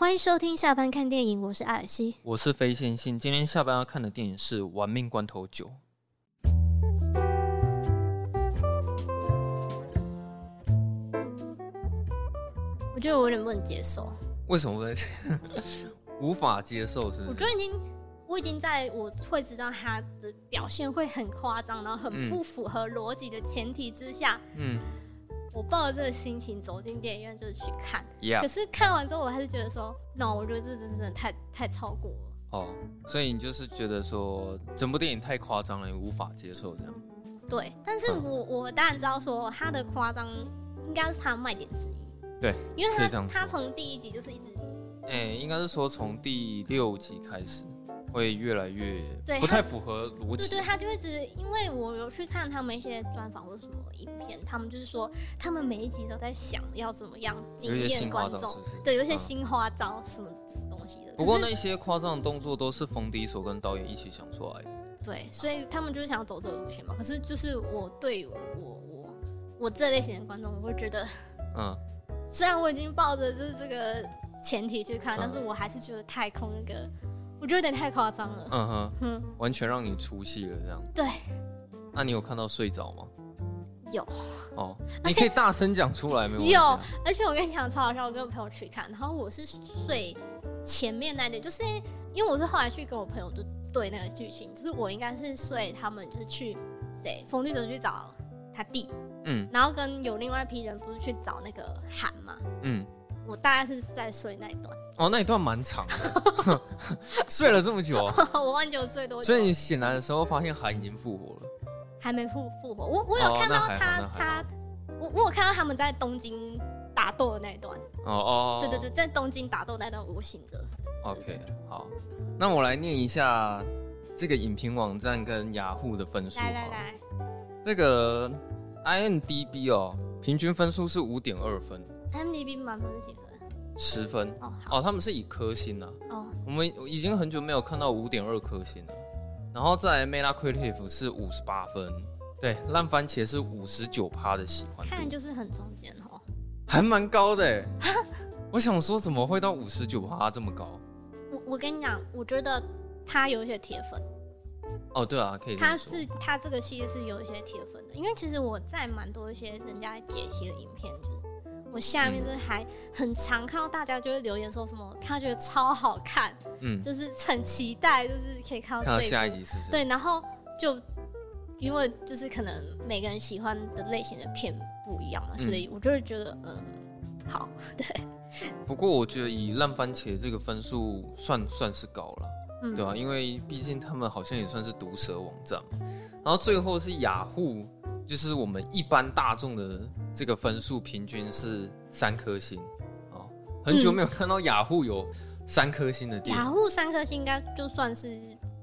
欢迎收听下班看电影，我是艾尔西，我是非线性。今天下班要看的电影是《玩命关头九》。我觉得我有点不能接受。为什么我在 无法接受？是？我觉得已经，我已经在我会知道他的表现会很夸张，然后很不符合逻辑的前提之下，嗯。我抱着这个心情走进电影院，就是去看。可是看完之后，我还是觉得说，no，我觉得这真的太太超过了。哦，oh, 所以你就是觉得说，整部电影太夸张了，你无法接受这样。对，但是我、嗯、我当然知道说，他的夸张应该是他的卖点之一。对，因为他他从第一集就是一直，哎、欸，应该是说从第六集开始。会越来越不太符合逻辑。对对，他就一直，因为我有去看他们一些专访或者什么影片，他们就是说，他们每一集都在想要怎么样惊艳观众，是是对，有一些新花招什么东西的。不过那些夸张的动作都是冯迪所跟导演一起想出来的。对，所以他们就是想要走这个路线嘛。可是就是我对我我我这类型的观众，我会觉得，嗯，虽然我已经抱着就是这个前提去看，嗯、但是我还是觉得太空那个。我觉得有点太夸张了。嗯哼，嗯，完全让你出戏了这样。对。那你有看到睡着吗？有。哦，你可以大声讲出来没有？有，而且我跟你讲超好笑，我跟我朋友去看，然后我是睡前面那点，就是因为我是后来去跟我朋友就对那个剧情，就是我应该是睡他们就是去谁，冯迪索去找他弟，嗯，然后跟有另外一批人不是去找那个韩嘛，嗯。我大概是在睡那一段哦，那一段蛮长的，睡了这么久，我忘记我睡多久。所以你醒来的时候发现韩已经复活了，还没复复活。我我有看到他他，我我有看到他们在东京打斗的那一段。哦哦，对对对，在东京打斗那段我醒着。OK，好，那我来念一下这个影评网站跟雅虎的分数。来来来，这个 IMDB 哦，平均分数是五点二分。IMDB 满分是几分？十分哦，哦，他们是以颗星啊哦。我们已经很久没有看到五点二颗星了。然后在 Metacritic 是五十八分，对，烂番茄是五十九趴的喜欢，看就是很中间哦，还蛮高的。我想说怎么会到五十九趴这么高？我我跟你讲，我觉得他有一些铁粉。哦，对啊，可以。他是他这个系列是有一些铁粉的，因为其实我在蛮多一些人家解析的影片就是。我下面就是还很常看到大家就会留言说什么，他觉得超好看，嗯，就是很期待，就是可以看到，看到下一集，是不是？对，然后就因为就是可能每个人喜欢的类型的片不一样嘛，所以我就会觉得，嗯，好，对。不过我觉得以烂番茄这个分数算算是高了，嗯，对吧？因为毕竟他们好像也算是毒舌网站嘛，然后最后是雅虎。就是我们一般大众的这个分数平均是三颗星，哦，很久没有看到雅虎有三颗星的电影。雅虎三颗星应该就算是，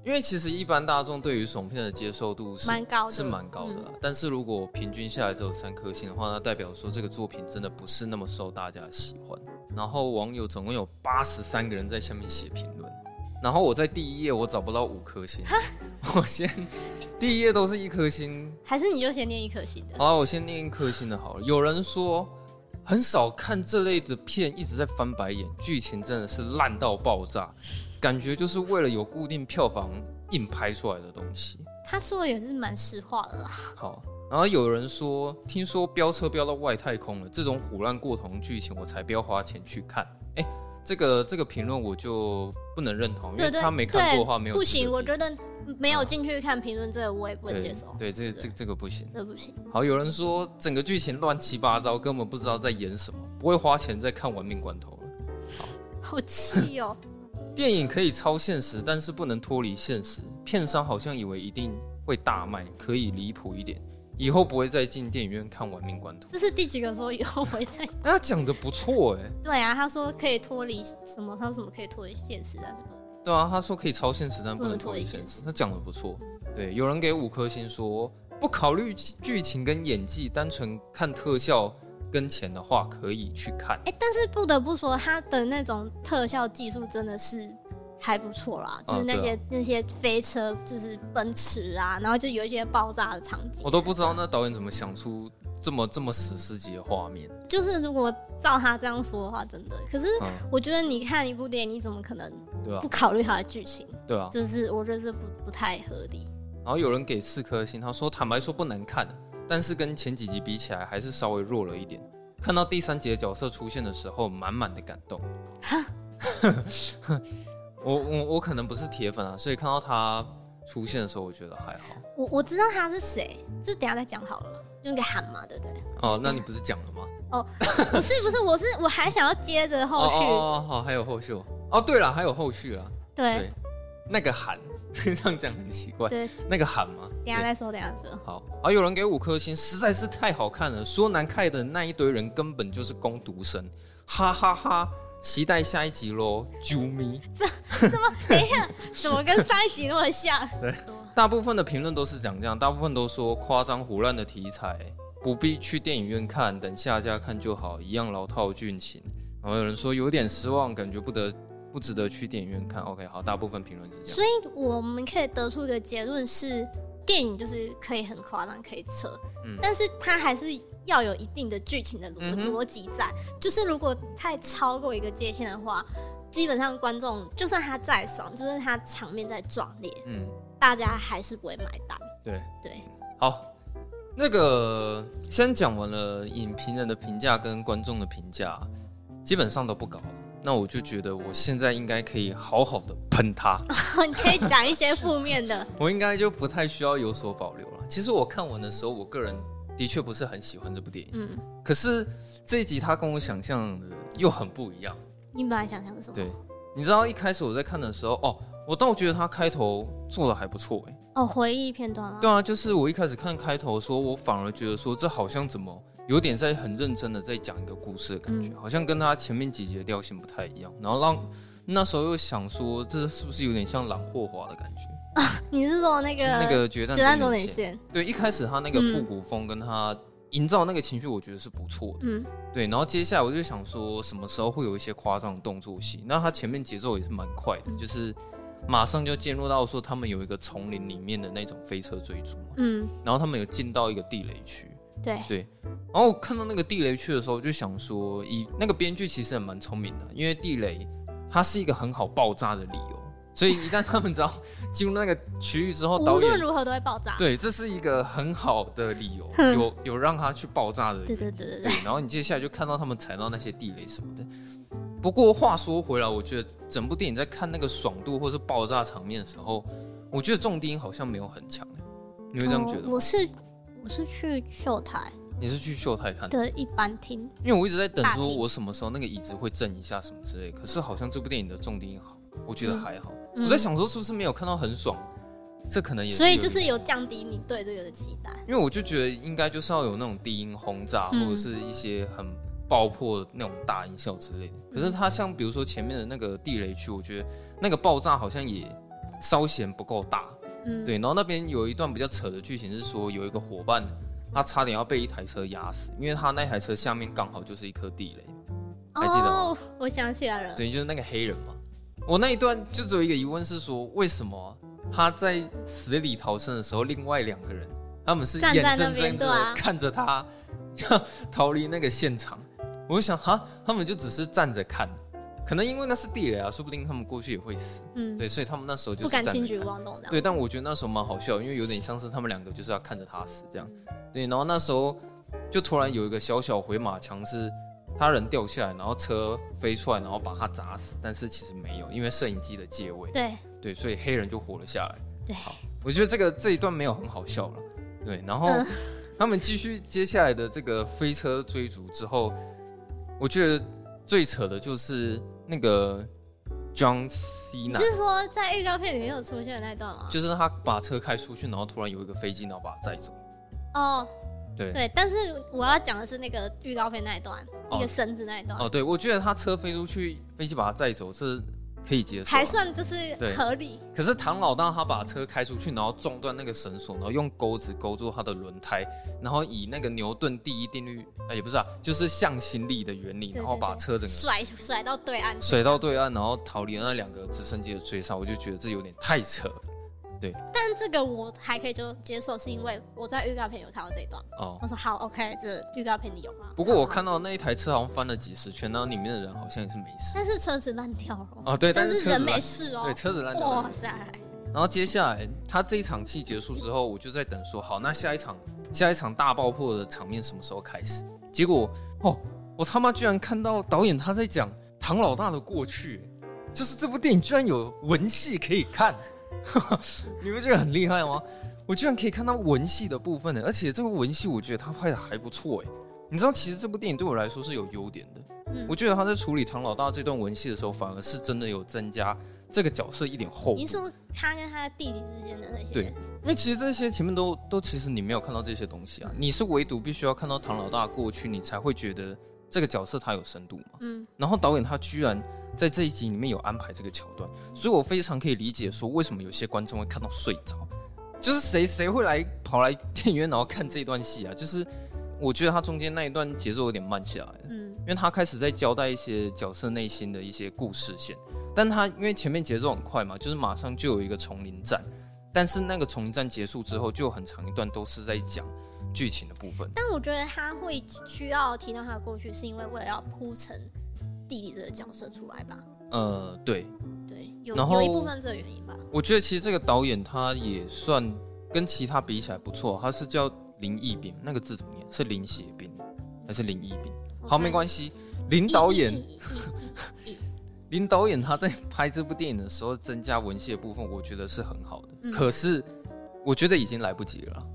因为其实一般大众对于爽片的接受度是蛮高的，是蛮高的。嗯、但是如果平均下来只有三颗星的话，那代表说这个作品真的不是那么受大家喜欢。然后网友总共有八十三个人在下面写评论，然后我在第一页我找不到五颗星，我先。第一页都是一颗星，还是你就先念一颗星的？好，我先念一颗星的好了。有人说很少看这类的片，一直在翻白眼，剧情真的是烂到爆炸，感觉就是为了有固定票房硬拍出来的东西。他说的也是蛮实话的啦。好，然后有人说，听说飙车飙到外太空了，这种虎烂过头的剧情，我才不要花钱去看。哎、欸，这个这个评论我就不能认同，因为他没看过的话没有。不行，我觉得。没有进去看评论，这个我也不能接受。对，对，这这这个不行，这个不行。好，有人说整个剧情乱七八糟，根本不知道在演什么，不会花钱再看《玩命关头》了。好，好气哦。电影可以超现实，但是不能脱离现实。片商好像以为一定会大卖，可以离谱一点，以后不会再进电影院看《玩命关头》。这是第几个说以后不会再？他讲的不错哎。对啊，他说可以脱离什么？他说什么可以脱离现实啊？这个。对啊，他说可以超现实，但不能脱离现实。他讲的不错。对，有人给五颗星说，不考虑剧情跟演技，单纯看特效跟钱的话，可以去看。哎，但是不得不说，他的那种特效技术真的是还不错啦，就是那些、啊啊、那些飞车，就是奔驰啊，然后就有一些爆炸的场景。我都不知道那导演怎么想出这么这么史诗级的画面。就是如果照他这样说的话，真的。可是我觉得你看一部电影，你怎么可能不考虑它的剧情？对啊，就是我觉得这不不太合理。然后有人给四颗星，他说坦白说不难看，但是跟前几集比起来还是稍微弱了一点。看到第三集的角色出现的时候，满满的感动。我我我可能不是铁粉啊，所以看到他出现的时候，我觉得还好。我我知道他是谁，这等下再讲好了，用个喊嘛，对不对？哦，那你不是讲了吗？哦，不是不是，我是我还想要接着后续。哦，哦，好，还有后续。哦，对了，还有后续啊。对，对，那个喊 这样讲很奇怪。对，那个喊吗？等下再说，等下说。好，好，有人给五颗星，实在是太好看了。说难看的那一堆人根本就是攻读生，哈哈哈，哈。期待下一集喽，啾咪！怎怎么？等一下，怎么跟上一集那么像？对，大部分的评论都是讲这样，大部分都说夸张胡乱的题材，不必去电影院看，等下架看就好，一样老套剧情。然后有人说有点失望，感觉不得不值得去电影院看。OK，好，大部分评论是这样。所以我们可以得出一个结论是，电影就是可以很夸张，可以扯，嗯，但是它还是。要有一定的剧情的逻逻辑在，就是如果太超过一个界限的话，基本上观众就算他再爽，就是他场面再壮烈，嗯，大家还是不会买单。对对，好，那个先讲完了影评人的评价跟观众的评价，基本上都不高，那我就觉得我现在应该可以好好的喷他。你可以讲一些负面的，我应该就不太需要有所保留了。其实我看完的时候，我个人。的确不是很喜欢这部电影，嗯，可是这一集他跟我想象的又很不一样。你本来想象的什么？对，你知道一开始我在看的时候，哦，我倒觉得他开头做的还不错，哎，哦，回忆片段啊。对啊，就是我一开始看开头的时候，我反而觉得说这好像怎么有点在很认真的在讲一个故事的感觉，嗯，好像跟他前面几集的调性不太一样。然后让那时候又想说，这是不是有点像朗霍华的感觉？你是说那个那个决战决战终点线？对，一开始他那个复古风跟他营造那个情绪，我觉得是不错的。嗯，对。然后接下来我就想说，什么时候会有一些夸张的动作戏？那他前面节奏也是蛮快的，嗯，就是马上就进入到说他们有一个丛林里面的那种飞车追逐。嗯，然后他们有进到一个地雷区。对对。然后我看到那个地雷区的时候，就想说，以那个编剧其实也蛮聪明的，因为地雷它是一个很好爆炸的理由。所以一旦他们只要进入那个区域之后，导演无论如何都会爆炸。对，这是一个很好的理由，有有让他去爆炸的。对对对对，对。然后你接下来就看到他们踩到那些地雷什么的。不过话说回来，我觉得整部电影在看那个爽度或是爆炸场面的时候，我觉得重低音好像没有很强。你会这样觉得？我是我是去秀台。你是去秀台看的？对，一般听。因为我一直在等说，我什么时候那个椅子会震一下什么之类。可是好像这部电影的重低音好，我觉得还好。嗯我在想说，是不是没有看到很爽？这可能也是，所以就是有降低你对这个的期待。因为我就觉得应该就是要有那种低音轰炸，或者是一些很爆破的那种大音效之类的。可是它像比如说前面的那个地雷区，我觉得那个爆炸好像也稍显不够大。嗯，对。然后那边有一段比较扯的剧情是说，有一个伙伴他差点要被一台车压死，因为他那台车下面刚好就是一颗地雷。还记得吗？哦，我想起来了。对，就是那个黑人嘛。我那一段就只有一个疑问是说，为什么他在死里逃生的时候，另外两个人他们是眼睁睁的看着他逃离那个现场？我就想，哈，他们就只是站着看，可能因为那是地雷啊，说不定他们过去也会死。嗯，对，所以他们那时候就不敢轻举妄动。对，但我觉得那时候蛮好笑，因为有点像是他们两个就是要看着他死这样。对，然后那时候就突然有一个小小回马枪是。他人掉下来，然后车飞出来，然后把他砸死，但是其实没有，因为摄影机的借位。对对，所以黑人就活了下来。对，好，我觉得这个这一段没有很好笑了。对，然后、嗯、他们继续接下来的这个飞车追逐之后，我觉得最扯的就是那个 John Cena。你是说在预告片里面有出现的那段吗？就是他把车开出去，然后突然有一个飞机，然后把他载走。哦。对，对，但是我要讲的是那个预告片那一段，哦、一个绳子那一段。哦，对，我觉得他车飞出去，飞机把他载走是可以接受，还算就是合理。可是唐老大他把车开出去，然后撞断那个绳索，然后用钩子勾住他的轮胎，然后以那个牛顿第一定律，哎，也不是啊，就是向心力的原理，然后把车整个甩甩到对岸，甩到对岸，然后逃离那两个直升机的追杀，我就觉得这有点太扯了。对，但这个我还可以就接受，是因为我在预告片有看到这一段。哦，我说好，OK，这预告片里有吗？不过我看到那一台车好像翻了几十圈，然后里面的人好像也是没事。但是车子烂掉了。哦，对，但是人没事哦。对，车子烂掉。哇塞！然后接下来他这一场戏结束之后，我就在等说，好，那下一场下一场大爆破的场面什么时候开始？结果哦，我他妈居然看到导演他在讲唐老大的过去，就是这部电影居然有文戏可以看。你们觉得很厉害吗？我居然可以看到文戏的部分呢，而且这个文戏我觉得他拍的还不错哎。你知道，其实这部电影对我来说是有优点的。嗯，我觉得他在处理唐老大这段文戏的时候，反而是真的有增加这个角色一点厚度。你说他跟他的弟弟之间的那些？对，因为其实这些前面都都其实你没有看到这些东西啊，你是唯独必须要看到唐老大过去，你才会觉得这个角色他有深度嘛。嗯，然后导演他居然。在这一集里面有安排这个桥段，所以我非常可以理解说为什么有些观众会看到睡着，就是谁谁会来跑来电影院然后看这段戏啊？就是我觉得他中间那一段节奏有点慢下来，嗯，因为他开始在交代一些角色内心的一些故事线，但他因为前面节奏很快嘛，就是马上就有一个丛林战，但是那个丛林战结束之后就很长一段都是在讲剧情的部分。但我觉得他会需要提到他的过去，是因为为了要铺成。弟弟这个角色出来吧？呃，对，对，有有一部分这个原因吧。我觉得其实这个导演他也算跟其他比起来不错，他是叫林义斌，那个字怎么念？是林写斌还是林义斌好，没关系。林导演，林导演他在拍这部电影的时候增加文戏的部分，我觉得是很好的。嗯、可是我觉得已经来不及了。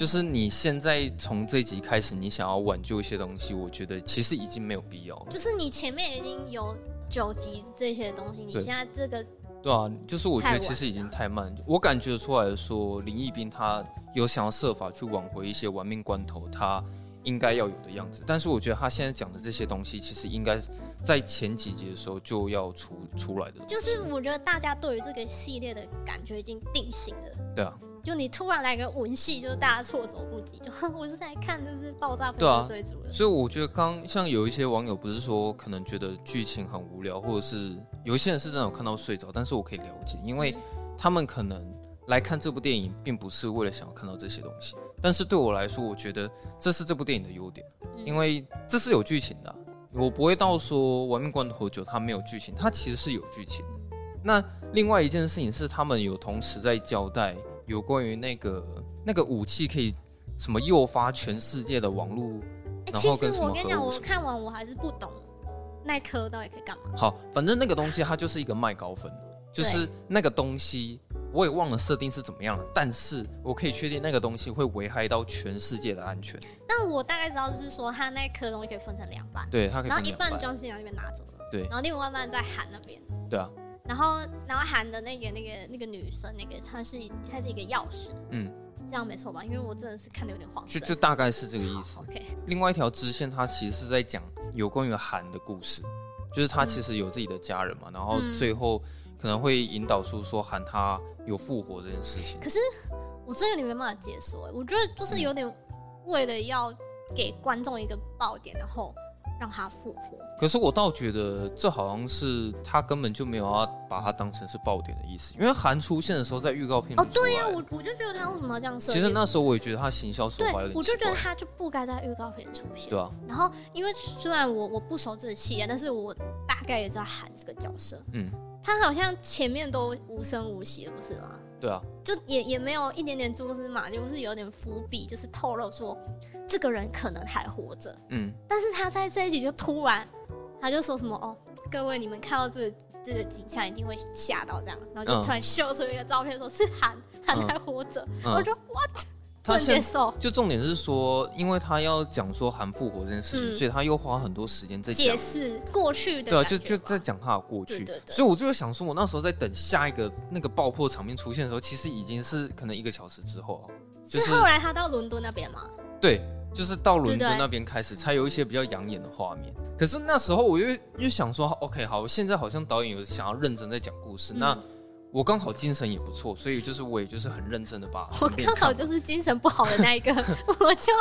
就是你现在从这集开始，你想要挽救一些东西，我觉得其实已经没有必要了。就是你前面已经有九集这些东西，你现在这个对啊，就是我觉得其实已经太慢。我感觉出来说，林义斌他有想要设法去挽回一些玩命关头他应该要有的样子，但是我觉得他现在讲的这些东西，其实应该在前几集的时候就要出出来的。就是我觉得大家对于这个系列的感觉已经定型了。对啊。就你突然来个文戏，就是大家措手不及。就 我是在看，就是爆炸片追逐的。所以我觉得刚像有一些网友不是说可能觉得剧情很无聊，或者是有一些人是真的有看到睡着，但是我可以了解，因为他们可能来看这部电影并不是为了想要看到这些东西。但是对我来说，我觉得这是这部电影的优点，因为这是有剧情的啊。我不会到说《玩命关头9》它没有剧情，它其实是有剧情的。那另外一件事情是，他们有同时在交代。有关于那个那个武器可以什么诱发全世界的网络，欸，然后跟什么？其实我跟你讲，我看完我还是不懂那颗到底可以干嘛。好，反正那个东西它就是一个麦高芬，就是那个东西我也忘了设定是怎么样了，但是我可以确定那个东西会危害到全世界的安全。但我大概知道就是说，它那颗东西可以分成两半，对，它可以然后一半装进那边拿走了，对，然后另外一半在韩那边，对啊。然后，然后喊的那个、那个、那个女生，那个她是她是一个钥匙，嗯，这样没错吧？因为我真的是看的有点慌。就就大概是这个意思。OK。另外一条支线，它其实是在讲有关于韩的故事，就是他其实有自己的家人嘛，嗯、然后最后可能会引导出说韩他有复活这件事情。可是我这个你没办法接受，我觉得就是有点为了要给观众一个爆点，然后。让他复活，可是我倒觉得这好像是他根本就没有要把它当成是爆点的意思，因为韩出现的时候在预告片。哦，对呀、啊，我我就觉得他为什么要这样设计？其实那时候我也觉得他行销手法有点。我就觉得他就不该在预告片出现。对啊。然后，因为虽然我我不熟这个戏啊，但是我大概也知道韩这个角色。嗯。他好像前面都无声无息的，不是吗？对啊。就也也没有一点点蛛丝马迹，就是有点伏笔，就是透露说。这个人可能还活着，嗯，但是他在这一集就突然，他就说什么哦，各位你们看到这个这个景象一定会吓到这样，然后就突然秀出一个照片说，是韩韩还活着，嗯、我就 what 不能接受。就重点是说，因为他要讲说韩复活这件事情，嗯、所以他又花很多时间在解释过去的，对啊，就就在讲他的过去，所以我就想说，我那时候在等下一个那个爆破场面出现的时候，其实已经是可能一个小时之后啊，就是、是后来他到伦敦那边吗？对。就是到伦敦那边开始，才有一些比较养眼的画面。可是那时候我又又想说，OK，好，现在好像导演有想要认真在讲故事。嗯、那我刚好精神也不错，所以就是我也就是很认真的把。我刚好就是精神不好的那一个，我就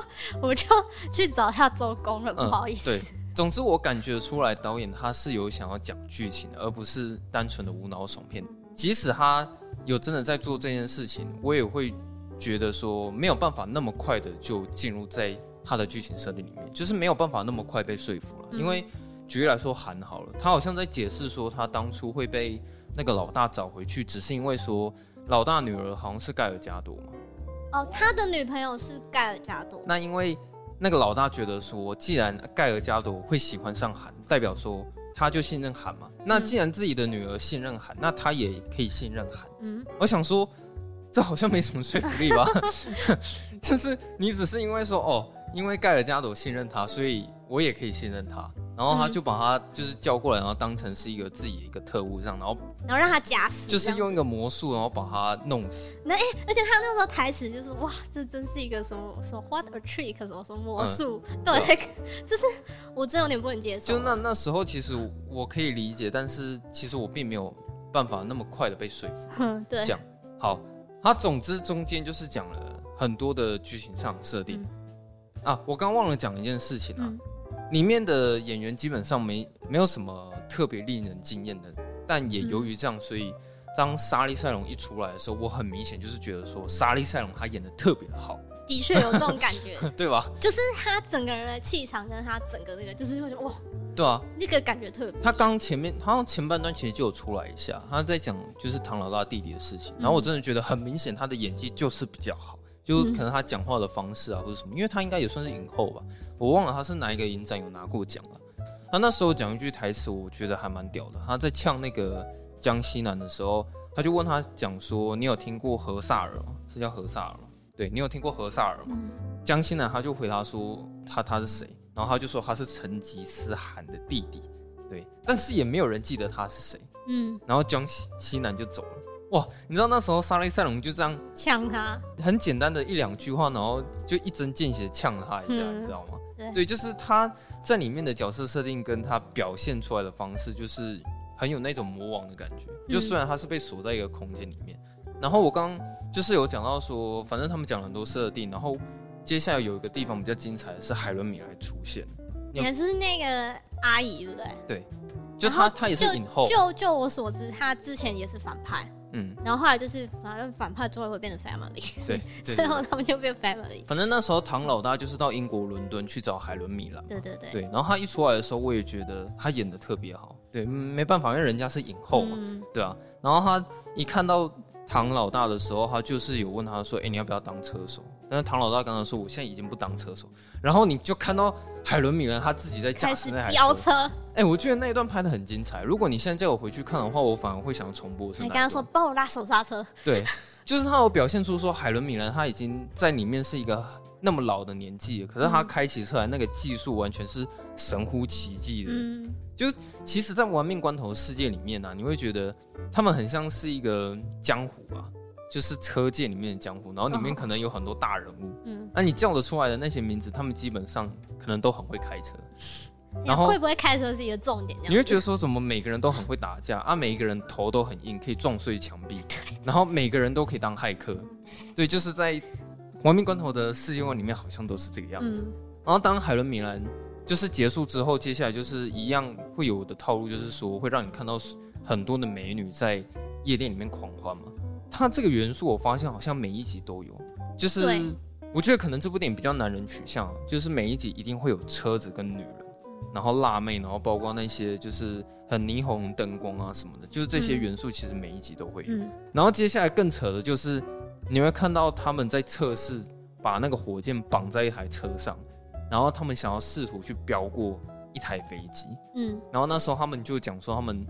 我就去找他周工了，不好意思。嗯、对，总之我感觉出来导演他是有想要讲剧情的，而不是单纯的无脑爽片。即使他有真的在做这件事情，我也会觉得说没有办法那么快的就进入在他的剧情设定里面，就是没有办法那么快被说服了。嗯、因为举例来说，韩好了，他好像在解释说他当初会被那个老大找回去，只是因为说老大女儿好像是盖尔加朵嘛。哦，他的女朋友是盖尔加朵。那因为那个老大觉得说，既然盖尔加朵会喜欢上韩，代表说他就信任韩嘛。那既然自己的女儿信任韩，那他也可以信任韩。嗯，我想说，这好像没什么说服力吧？就是你只是因为说，哦，因为盖尔加朵信任他，所以我也可以信任他。然后他就把他就是叫过来，然后当成是一个自己的一个特务上，然后然后让他假死，就是用一个魔术，然后把他弄死。那哎，而且他那个时候台词就是哇，这真是一个什么什么 what a trick，什么什么魔术，嗯、对，这、就是我真有点不能接受。就那那时候其实我可以理解，但是其实我并没有办法那么快的被说服。嗯，对。这样好，他总之中间就是讲了很多的剧情上设定、嗯、啊，我刚忘了讲一件事情啊。嗯。里面的演员基本上没没有什么特别令人惊艳的，但也由于这样，所以当莎莉赛隆一出来的时候，我很明显就是觉得说莎莉赛隆她演的特别的好，的确有这种感觉，对吧？就是他整个人的气场跟他整个那个，就是会觉得哇，对啊，那个感觉特别。他刚前面好像前半段其实就有出来一下，他在讲就是唐老大弟弟的事情，然后我真的觉得很明显他的演技就是比较好。就可能他讲话的方式啊，或者什么，因为他应该也算是影后吧，我忘了他是哪一个影展有拿过奖了。他那时候讲一句台词，我觉得还蛮屌的。他在呛那个江西南的时候，他就问他讲说：“你有听过何萨尔吗？是叫何萨尔吗？对，你有听过何萨尔吗？”江西南他就回答说：“他他是谁？”然后他就说他是成吉思汗的弟弟。对，但是也没有人记得他是谁。嗯，然后江西西南就走了。哇，你知道那时候莎莉赛隆就这样呛他，很简单的一两句话，然后就一针见血呛了他一下，嗯、你知道吗？对，对，就是他在里面的角色设定跟他表现出来的方式，就是很有那种魔王的感觉。嗯、就虽然他是被锁在一个空间里面，然后我刚刚就是有讲到说，反正他们讲了很多设定，然后接下来有一个地方比较精彩的是海伦米莱出现，你还是那个阿姨对不对？对，就她她也是影后，就就我所知，她之前也是反派。嗯，然后后来就是，反正反派最后会变成 family，对，最后他们就变 family。反正那时候唐老大就是到英国伦敦去找海伦米兰，对对对，对。然后他一出来的时候，我也觉得他演的特别好，对，没办法，因为人家是影后嘛，嗯、对啊。然后他一看到唐老大的时候，他就是有问他说：“哎，你要不要当车手？”但是唐老大刚刚说：“我现在已经不当车手。”然后你就看到海伦米兰他自己在驾驶那台飙车，哎、欸，我觉得那一段拍的很精彩。如果你现在叫我回去看的话，我反而会想重播。你刚刚说帮我拉手刹车，对，就是他有表现出说海伦米兰他已经在里面是一个那么老的年纪，可是他开起车来那个技术完全是神乎其技的。嗯，就是其实，在玩命关头世界里面呢、啊，你会觉得他们很像是一个江湖啊。就是车界里面的江湖，然后里面可能有很多大人物。嗯，那、啊、你叫得出来的那些名字，他们基本上可能都很会开车。然后会不会开车是一个重点。你会觉得说，怎么每个人都很会打架啊？每一个人头都很硬，可以撞碎墙壁。然后每个人都可以当骇客。对，就是在亡命关头的世界观里面，好像都是这个样子。嗯、然后当海伦米兰就是结束之后，接下来就是一样会有的套路，就是说会让你看到很多的美女在夜店里面狂欢嘛。它这个元素，我发现好像每一集都有，就是我觉得可能这部电影比较男人取向，就是每一集一定会有车子跟女人，然后辣妹，然后包括那些就是很霓虹灯光啊什么的，就是这些元素其实每一集都会有。然后接下来更扯的就是你会看到他们在测试把那个火箭绑在一台车上，然后他们想要试图去飙过一台飞机，嗯，然后那时候他们就讲说他们。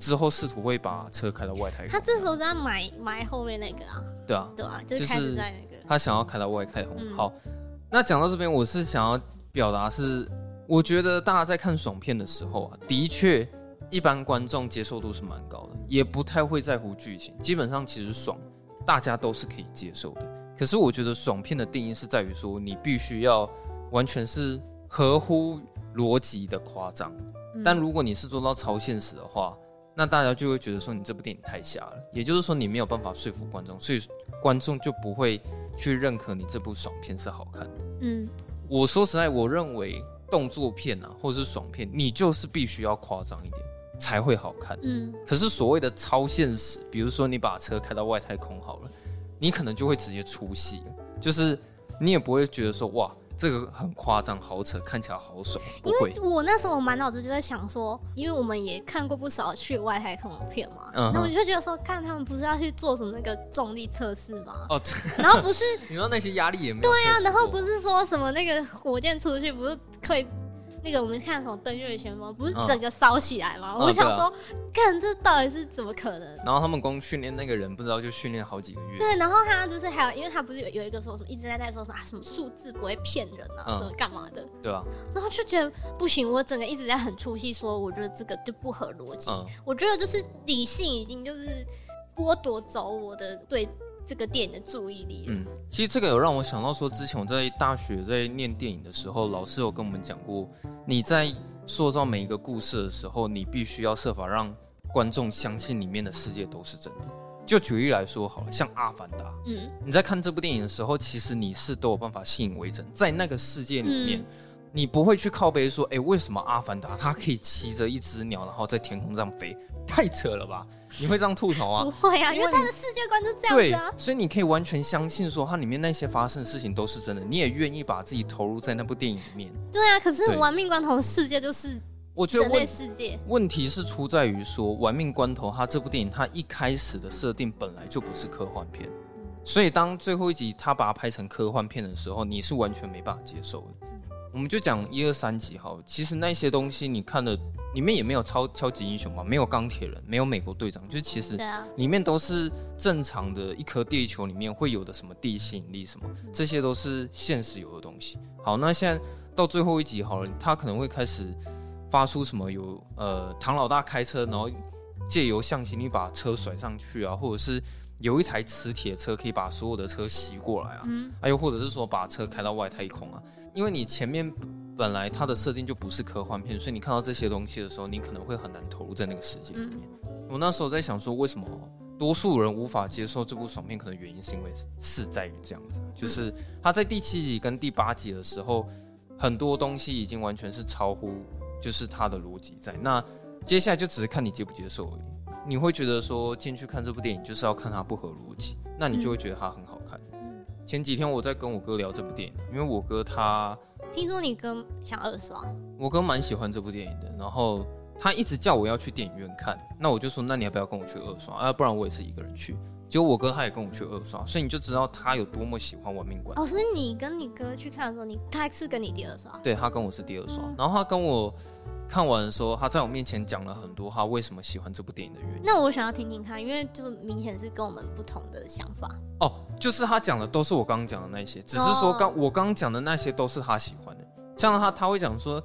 之后试图会把车开到外太空。他这时候是在埋埋后面那个啊。对啊，对啊，就是开始在那个。他想要开到外太空。嗯、好，那讲到这边，我是想要表达是，我觉得大家在看爽片的时候啊，的确一般观众接受度是蛮高的，也不太会在乎剧情。基本上其实爽，大家都是可以接受的。可是我觉得爽片的定义是在于说，你必须要完全是合乎逻辑的夸张。嗯、但如果你是做到超现实的话，那大家就会觉得说你这部电影太瞎了，也就是说你没有办法说服观众，所以观众就不会去认可你这部爽片是好看的。嗯，我说实在，我认为动作片啊，或者是爽片，你就是必须要夸张一点，才会好看。嗯，可是所谓的超现实，比如说你把车开到外太空好了，你可能就会直接出戏，就是你也不会觉得说哇。这个很夸张，好扯，看起来好爽。因为我那时候我满脑子就在想说，因为我们也看过不少去外太空的片嘛，那、嗯、我就觉得说，看他们不是要去做什么那个重力测试吗？哦，对。然后不是 你说那些压力也没有。对、啊，然后不是说什么那个火箭出去不是可以。那个我们看什么登月先锋，不是整个烧起来吗？嗯、我想说，啊、看这到底是怎么可能？然后他们光训练那个人，不知道就训练好几个月。对，然后他就是还有，因为他不是有有一个说什么一直在在说什么啊，什么数字不会骗人啊，嗯、什么干嘛的？对啊。然后就觉得不行，我整个一直在很出戏，说我觉得这个就不合逻辑。嗯、我觉得就是理性已经就是剥夺走我的对。这个电影的注意力。嗯，其实这个有让我想到说，之前我在大学在念电影的时候，老师有跟我们讲过，你在塑造每一个故事的时候，你必须要设法让观众相信里面的世界都是真的。就举例来说好了，像《阿凡达》，嗯，你在看这部电影的时候，其实你是都有办法信以为真，在那个世界里面，嗯、你不会去靠背说，哎，为什么阿凡达他可以骑着一只鸟，然后在天空上飞？太扯了吧！你会这样吐槽啊？不会啊，因为他的世界观就这样子啊。所以你可以完全相信说，它里面那些发生的事情都是真的，你也愿意把自己投入在那部电影里面。对啊，可是《玩命关头》世界就是我觉得世界。问题是出在于说，《玩命关头》它这部电影它一开始的设定本来就不是科幻片，所以当最后一集他把它拍成科幻片的时候，你是完全没办法接受的。我们就讲一二三集好，其实那些东西你看的里面也没有超超级英雄嘛，没有钢铁人，没有美国队长，就其实里面都是正常的一颗地球里面会有的什么地吸引力什么，这些都是现实有的东西。好，那现在到最后一集好了，他可能会开始发出什么有呃唐老大开车，然后借由向心力把车甩上去啊，或者是有一台磁铁车可以把所有的车吸过来啊，嗯，还有或者是说把车开到外太空啊。因为你前面本来它的设定就不是科幻片，所以你看到这些东西的时候，你可能会很难投入在那个世界里面。嗯、我那时候在想说，为什么多数人无法接受这部爽片？可能原因是因为是在于这样子，就是他在第七集跟第八集的时候，很多东西已经完全是超乎就是他的逻辑在。那接下来就只是看你接不接受而已。你会觉得说进去看这部电影就是要看它不合逻辑，那你就会觉得它很好看。前几天我在跟我哥聊这部电影，因为我哥他听说你哥想二刷，我哥蛮喜欢这部电影的，然后他一直叫我要去电影院看，那我就说，那你要不要跟我去二刷啊？不然我也是一个人去。结果我哥他也跟我去二刷，所以你就知道他有多么喜欢《玩命关头》。哦，所以你跟你哥去看的时候，你他是跟你第二刷？对，他跟我是第二刷，嗯、然后他跟我。看完的时候，他在我面前讲了很多他为什么喜欢这部电影的原因。那我想要听听看，因为就明显是跟我们不同的想法。哦，就是他讲的都是我刚刚讲的那些，只是说刚我刚刚讲的那些都是他喜欢的。像他他会讲说，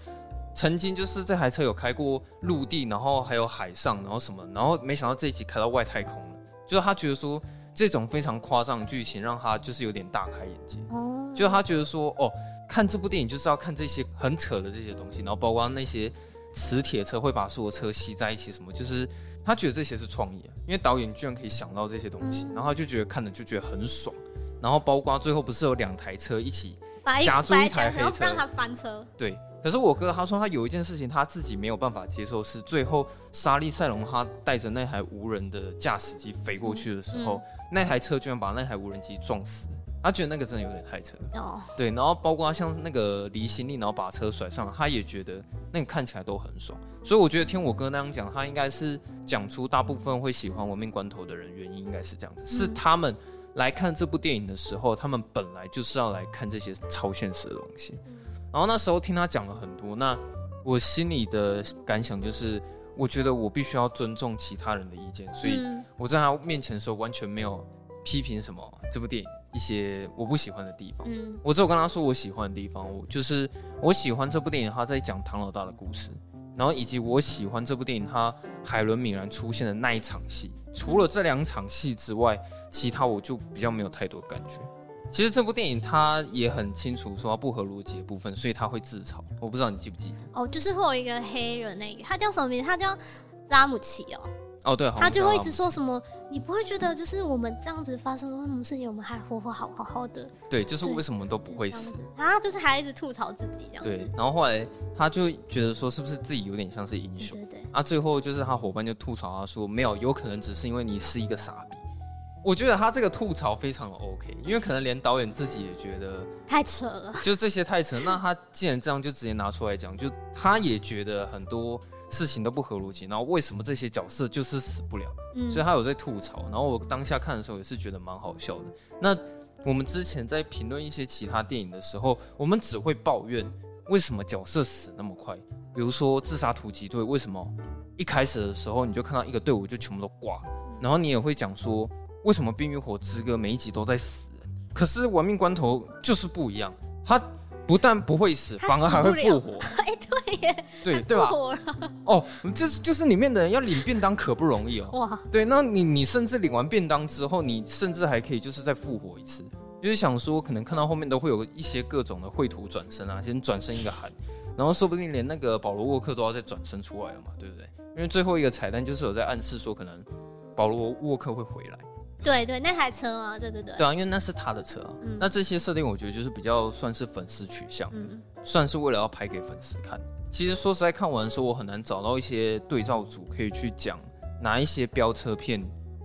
曾经就是这台车有开过陆地，然后还有海上，然后什么，然后没想到这一集开到外太空了。就是他觉得说这种非常夸张的剧情让他就是有点大开眼界。哦，就是他觉得说哦，看这部电影就是要看这些很扯的这些东西，然后包括那些。磁铁车会把所有车吸在一起，什么就是他觉得这些是创意，因为导演居然可以想到这些东西，然后他就觉得看着就觉得很爽，然后包括最后不是有两台车一起夹住一台黑车，让他翻车。对，可是我哥他说他有一件事情他自己没有办法接受，是最后莎莉赛隆他带着那台无人的驾驶机飞过去的时候，那台车居然把那台无人机撞死。他觉得那个真的有点太扯。哦，对，然后包括像那个离心力，然后把车甩上，他也觉得那个看起来都很爽，所以我觉得听我哥那样讲，他应该是讲出大部分会喜欢《玩命关头》的人原因应该是这样子，是他们来看这部电影的时候，他们本来就是要来看这些超现实的东西，然后那时候听他讲了很多，那我心里的感想就是，我觉得我必须要尊重其他人的意见，所以我在他面前的时候完全没有批评什么这部电影。一些我不喜欢的地方，嗯，我只有跟他说我喜欢的地方，我就是我喜欢这部电影，他在讲唐老大的故事，然后以及我喜欢这部电影，他海伦米兰出现的那一场戏，除了这两场戏之外，其他我就比较没有太多感觉。其实这部电影他也很清楚说他不合逻辑的部分，所以他会自嘲。我不知道你记不记得？哦，就是会有一个黑人那个，他叫什么名字？他叫拉姆齐哦。哦，对，他就会一直说什么，你不会觉得就是我们这样子发生什么事情，我们还活活好好好的？对，就是为什么都不会死啊？就是还一直吐槽自己这样子。对，然后后来他就觉得说，是不是自己有点像是英雄？对对，对。啊，最后就是他伙伴就吐槽他说，没有，有可能只是因为你是一个傻逼。我觉得他这个吐槽非常的 OK，因为可能连导演自己也觉得 太扯了，就这些太扯。那他既然这样，就直接拿出来讲，就他也觉得很多事情都不合逻辑。然后为什么这些角色就是死不了？嗯，所以他有在吐槽。然后我当下看的时候也是觉得蛮好笑的。那我们之前在评论一些其他电影的时候，我们只会抱怨为什么角色死那么快。比如说自杀突击队，为什么一开始的时候你就看到一个队伍就全部都挂？然后你也会讲说。为什么《冰与火之歌》每一集都在死人？可是《玩命关头》就是不一样，他不但不会死，反而还会复活。哎、欸，对耶，对对吧？哦，就是就是里面的人要领便当可不容易哦。哇，对，那你你甚至领完便当之后，你甚至还可以就是再复活一次。就是想说，可能看到后面都会有一些各种的绘图转身啊，先转身一个喊，然后说不定连那个保罗沃克都要再转身出来了嘛，对不对？因为最后一个彩蛋就是有在暗示说，可能保罗沃克会回来。对对，那台车啊，对对对，对啊，因为那是他的车啊。嗯，那这些设定我觉得就是比较算是粉丝取向，嗯，算是为了要拍给粉丝看。其实说实在，看完的时候我很难找到一些对照组可以去讲哪一些飙车片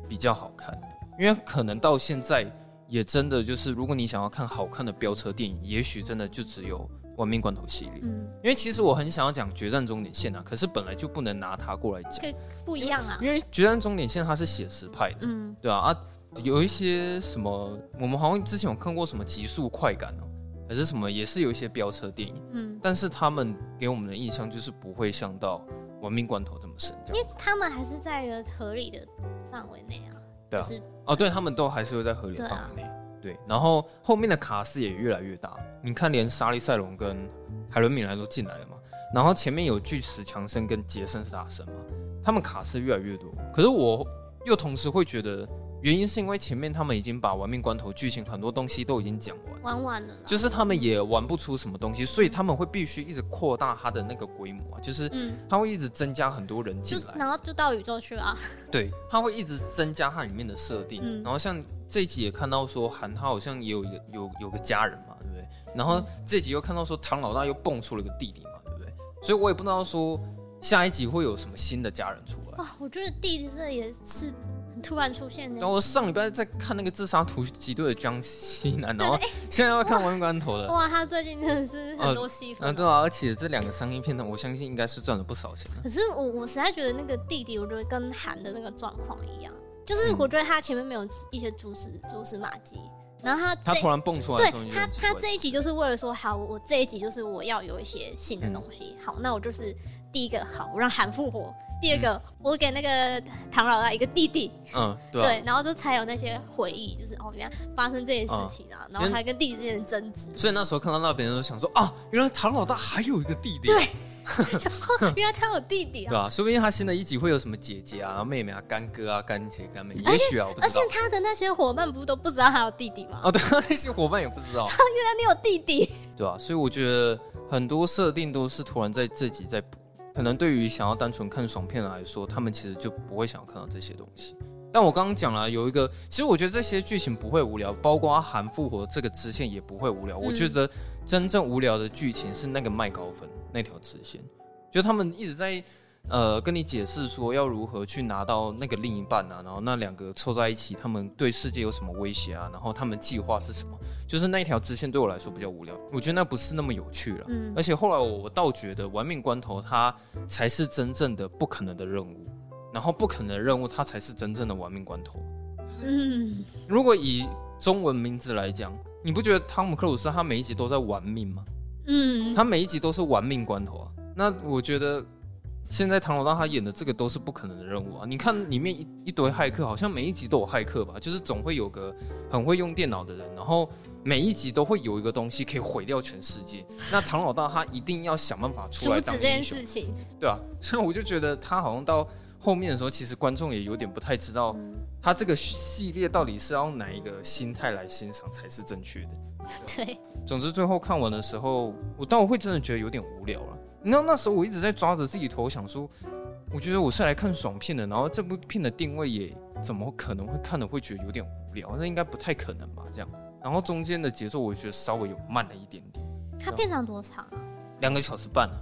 比较好看，因为可能到现在也真的就是，如果你想要看好看的飙车电影，也许真的就只有《玩命关头》系列。嗯，因为其实我很想要讲《决战终点线》啊，可是本来就不能拿它过来讲，不一样啊。因为《决战终点线》它是写实派的，嗯，对啊啊。有一些什么，我们好像之前有看过什么极速快感哦，还是什么，也是有一些飙车电影，嗯，但是他们给我们的印象就是不会像到玩命关头这么深，因为他们还是在一个合理的范围内啊，对啊，哦，对他们都还是会在合理范围内，对，然后后面的卡司也越来越大，你看连莎莉赛隆跟海伦米莱都进来了嘛，然后前面有巨石强森跟杰森斯坦森嘛，他们卡司越来越多，可是我又同时会觉得。原因是因为前面他们已经把《玩命关头》剧情很多东西都已经讲完，玩完了，就是他们也玩不出什么东西，所以他们会必须一直扩大他的那个规模啊，就是他会一直增加很多人进来，然后就到宇宙去了。对，他会一直增加它里面的设定，嗯、然后像这一集也看到说韩他好像也有一个有有个家人嘛，对不对？然后这一集又看到说唐老大又蹦出了个弟弟嘛，对不对？所以我也不知道说下一集会有什么新的家人出来。哇，我觉得弟弟这也是。突然出现的。我上礼拜在看那个自杀突击队的江西南，然后现在要看玩命关头了。哇，他最近真的是很多戏份。嗯，对啊，而且这两个商业片段，我相信应该是赚了不少钱。可是我我实在觉得那个弟弟，我觉得跟韩的那个状况一样，就是我觉得他前面没有一些蛛丝蛛丝马迹，然后他他突然蹦出来，对他他这一集就是为了说好，我这一集就是我要有一些新的东西，好，那我就是第一个好，我让韩复活。第二个，嗯、我给那个唐老大一个弟弟，嗯，对，啊、对，然后就才有那些回忆，就是哦，原来发生这件事情啊，嗯、然后还跟弟弟之间的争执。所以那时候看到那边的时候，想说啊，原来唐老大还有一个弟弟，对，原来他有弟弟啊，对吧、啊？说不定他新的一集会有什么姐姐啊、妹妹啊、干哥啊、干姐、干妹，且也许啊，我不知道。而且他的那些伙伴不都不知道他有弟弟吗？哦，对，那些伙伴也不知道，原来你有弟弟，对吧、啊？所以我觉得很多设定都是突然在自己在补。可能对于想要单纯看爽片来说，他们其实就不会想要看到这些东西。但我刚刚讲了有一个，其实我觉得这些剧情不会无聊，包括韩复活这个支线也不会无聊。嗯、我觉得真正无聊的剧情是那个麦高芬那条支线，就他们一直在。呃，跟你解释说要如何去拿到那个另一半啊，然后那两个凑在一起，他们对世界有什么威胁啊？然后他们计划是什么？就是那一条支线对我来说比较无聊，我觉得那不是那么有趣了。嗯，而且后来我我倒觉得玩命关头它才是真正的不可能的任务，然后不可能的任务它才是真正的玩命关头。嗯，如果以中文名字来讲，你不觉得汤姆克鲁斯他每一集都在玩命吗？嗯，他每一集都是玩命关头啊。那我觉得。现在唐老大他演的这个都是不可能的任务啊！你看里面一一堆骇客，好像每一集都有骇客吧？就是总会有个很会用电脑的人，然后每一集都会有一个东西可以毁掉全世界。那唐老大他一定要想办法出来 阻止这件事情，对啊，所以我就觉得他好像到后面的时候，其实观众也有点不太知道他这个系列到底是要哪一个心态来欣赏才是正确的。对，对，总之最后看完的时候，我倒会真的觉得有点无聊了。你知道那时候我一直在抓着自己头，想说，我觉得我是来看爽片的，然后这部片的定位也怎么可能会看的会觉得有点无聊？那应该不太可能吧？这样，然后中间的节奏我觉得稍微有慢了一点点。它片长多长啊？两个小时半啊，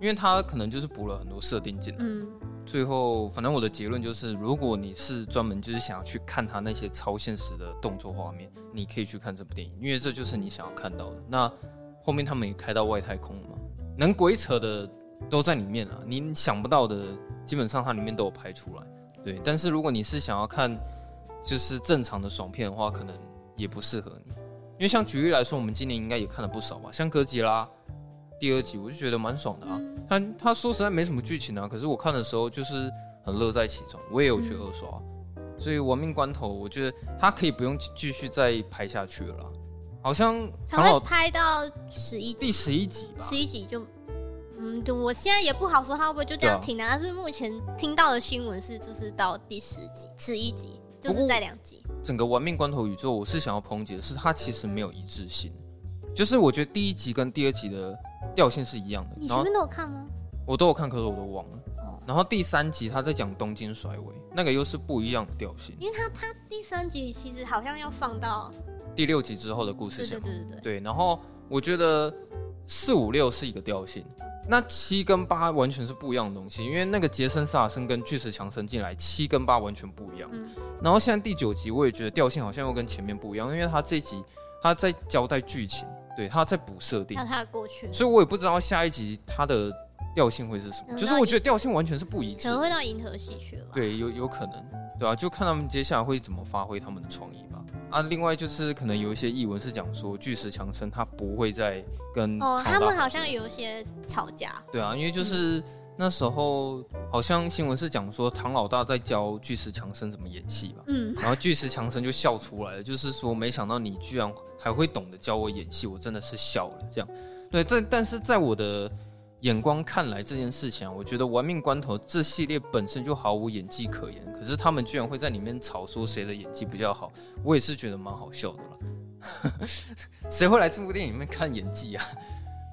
因为它可能就是补了很多设定进来。嗯。最后，反正我的结论就是，如果你是专门就是想要去看他那些超现实的动作画面，你可以去看这部电影，因为这就是你想要看到的。那后面他们也开到外太空了嘛，能鬼扯的都在里面啊，你想不到的基本上它里面都有拍出来。对，但是如果你是想要看就是正常的爽片的话，可能也不适合你，因为像举例来说，我们今年应该也看了不少吧，像哥吉拉。第二集我就觉得蛮爽的啊，他他说实在没什么剧情啊，可是我看的时候就是很乐在其中，我也有去二刷，所以亡命关头我觉得他可以不用继续再拍下去了啦，好像他会拍到十一第十一集吧，十一集就嗯，我现在也不好说他会不会就这样停了，但是目前听到的新闻是就是到第十集十一集就是在两集，整个玩命关头宇宙我是想要抨击的是它其实没有一致性，就是我觉得第一集跟第二集的。调性是一样的，你前面都有看吗？我都有看，可是我都忘了。哦、然后第三集他在讲东京甩尾，那个又是不一样的调性。因为他他第三集其实好像要放到第六集之后的故事线。对对对对对。然后我觉得四五六是一个调性，那七跟八完全是不一样的东西。因为那个杰森·萨尔森跟巨石强森进来，七跟八完全不一样。嗯。然后现在第九集我也觉得调性好像又跟前面不一样，因为他这一集他在交代剧情。对，他在补设定，他的过去，所以我也不知道下一集他的调性会是什么。就是我觉得调性完全是不一致，可能会到银河系去了。对，有有可能，对啊，就看他们接下来会怎么发挥他们的创意吧。啊，另外就是可能有一些译文是讲说巨石强森他不会再跟哦，他们好像有一些吵架。对啊，因为就是。嗯那时候好像新闻是讲说唐老大在教巨石强森怎么演戏吧，嗯，然后巨石强森就笑出来了，就是说没想到你居然还会懂得教我演戏，我真的是笑了这样。对，但但是在我的眼光看来，这件事情啊，我觉得《玩命关头》这系列本身就毫无演技可言，可是他们居然会在里面吵说谁的演技比较好，我也是觉得蛮好笑的了。谁会来这部电影里面看演技啊？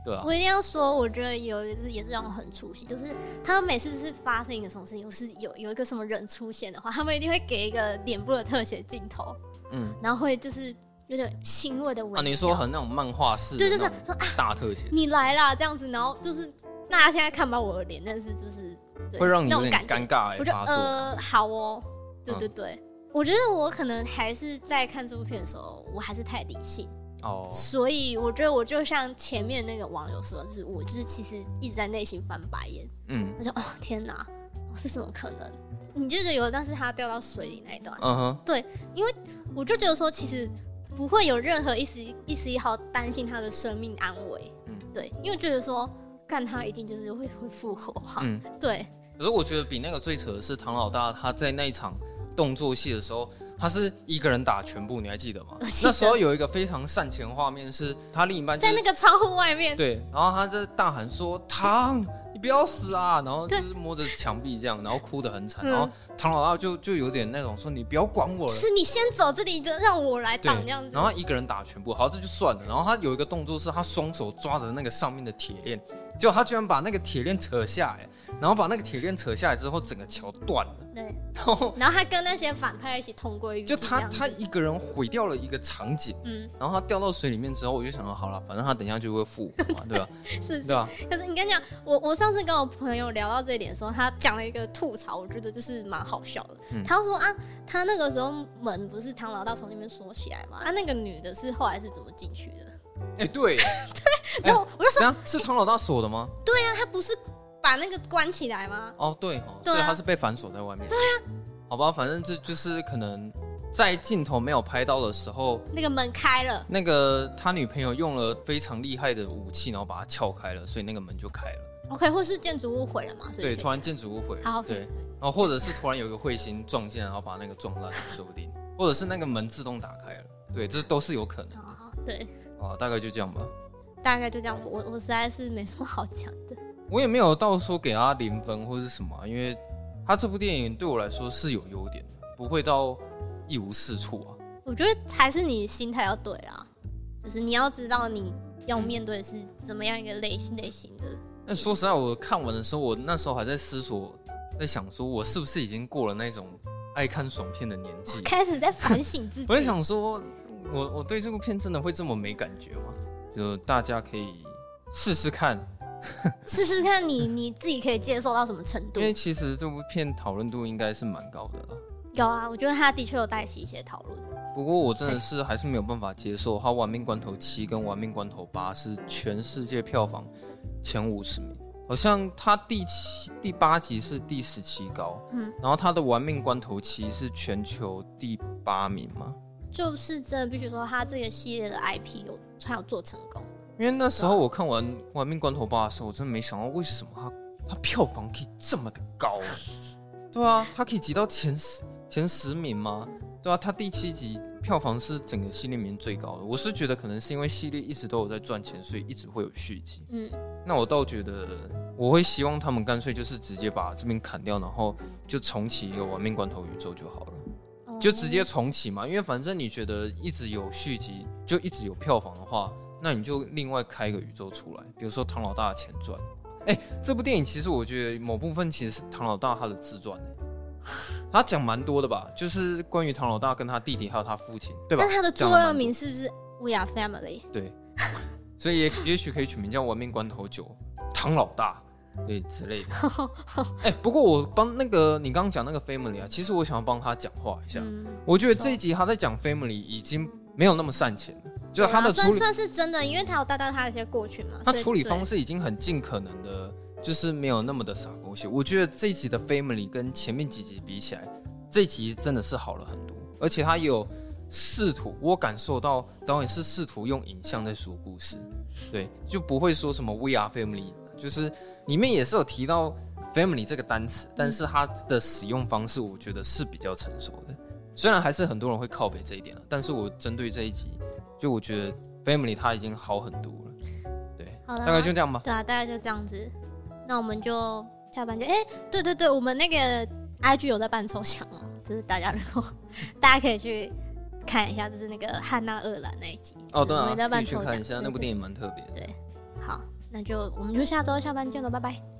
对啊，我一定要说，我觉得有一次也是让我很出戏，就是他们每次是发生一个什么事情，或是有有一个什么人出现的话，他们一定会给一个脸部的特写镜头，嗯，然后会就是有点欣慰的微笑。啊，你说很那种漫画式，对，就是大特写，你来啦这样子，然后就是大家现在看不到我的脸，但是就是会让你有点尴尬，欸。我觉得呃，好哦，对对对，嗯，我觉得我可能还是在看这部片的时候，我还是太理性。哦，所以我觉得我就像前面那个网友说，就是我就是其实一直在内心翻白眼。嗯，我说哦天哪，是怎么可能？你就觉得有，但是他掉到水里那一段，嗯哼，对，因为我就觉得说，其实不会有任何一丝一丝一毫担心他的生命安危。嗯，对，因为觉得说干他一定就是会会复活哈。嗯，对。可是我觉得比那个最扯的是唐老大他在那一场动作戏的时候。他是一个人打全部，你还记得吗？得那时候有一个非常煽情画面，是他另一半、就是、在那个窗户外面，对，然后他在大喊说：“唐，你不要死啊！”然后就是摸着墙壁这样，然后哭得很惨。嗯、然后唐老大就就有点那种说：“你不要管我了，是你先走，这里就让我来挡这样子。”然后他一个人打全部，好，这就算了。然后他有一个动作是他双手抓着那个上面的铁链，结果他居然把那个铁链扯下来。然后把那个铁链扯下来之后，整个桥断了。对，然后然后他跟那些反派一起同归于尽。就他他一个人毁掉了一个场景，嗯，然后他掉到水里面之后，我就想说，好了，反正他等一下就会复活嘛，对吧？是，对吧？可是你跟你讲，我我上次跟我朋友聊到这一点的时候，他讲了一个吐槽，我觉得就是蛮好笑的。嗯、他说啊，他那个时候门不是唐老大从那边锁起来嘛？啊，那个女的是后来是怎么进去的？哎，对，对，然后我就说，是唐老大锁的吗？对啊，他不是。把那个关起来吗？哦，对哦，对啊，所以他是被反锁在外面。对啊，好吧，反正这就是可能在镜头没有拍到的时候，那个门开了。那个他女朋友用了非常厉害的武器，然后把它撬开了，所以那个门就开了。OK，或是建筑物毁了嘛？对，突然建筑物毁了。好，对，然后或者是突然有一个彗星撞进来，然后把那个撞烂，说不定。或者是那个门自动打开了，对，这都是有可能。好，对。啊，大概就这样吧。大概就这样，我我实在是没什么好讲的。我也没有到说给他零分或者是什么，因为他这部电影对我来说是有优点的，不会到一无是处啊。我觉得还是你心态要对啊，就是你要知道你要面对的是怎么样一个类型类型的。那说实在，我看完的时候，我那时候还在思索在想说，我是不是已经过了那种爱看爽片的年纪，开始在反省自己。我在想说，我我对这部片真的会这么没感觉吗？就大家可以试试看，试试看你你自己可以接受到什么程度？因为其实这部片讨论度应该是蛮高的了。有啊，我觉得他的确有带起一些讨论。不过我真的是还是没有办法接受，他《玩命关头七》跟《玩命关头八》是全世界票房前五十名，好像他第七、第八集是第十七高，嗯，然后他的《玩命关头七》是全球第八名吗？就是真的必须说，他这个系列的 IP 有才有做成功。因为那时候我看完《玩命关头八》的时候，我真的没想到为什么它它票房可以这么的高，对啊，它可以挤到前十前十名吗？对啊，它第七集票房是整个系列里面最高的。我是觉得可能是因为系列一直都有在赚钱，所以一直会有续集。嗯，那我倒觉得我会希望他们干脆就是直接把这边砍掉，然后就重启一个玩命关头宇宙就好了，哦、就直接重启嘛。因为反正你觉得一直有续集，就一直有票房的话，那你就另外开一个宇宙出来，比如说唐老大的前传。哎，这部电影其实我觉得某部分其实是唐老大他的自传。他讲蛮多的吧，就是关于唐老大跟他弟弟还有他父亲，对吧？那他的座右铭是不是 We are family？对，所以也也许可以取名叫“玩命关头九”，唐老大，对之类的。哎、欸，不过我帮那个你刚刚讲那个 family 啊，其实我想要帮他讲话一下。嗯、我觉得这一集他在讲 family 已经没有那么煽情了，就他的处理算算是真的，因为他有带到他的一些过去嘛。他处理方式已经很尽可能的。就是没有那么的傻狗血，我觉得这一集的 Family 跟前面几集比起来，这一集真的是好了很多，而且他有试图，我感受到导演是试图用影像在说故事，对，就不会说什么 We are family，就是里面也是有提到 Family 这个单词，但是它的使用方式我觉得是比较成熟的，虽然还是很多人会靠北这一点了，但是我针对这一集，就我觉得 Family 它已经好很多了，对，好了，大概就这样吧，对啊，大概就这样子。那我们就下半节，哎、欸，对对对，我们那个 IG 有在办抽奖哦，就是大家如果大家可以去看一下，就是那个汉娜厄兰那一集哦，对啊，可以去看一下，那部电影蛮特别的。对，好，那就我们就下周下班见了，拜拜。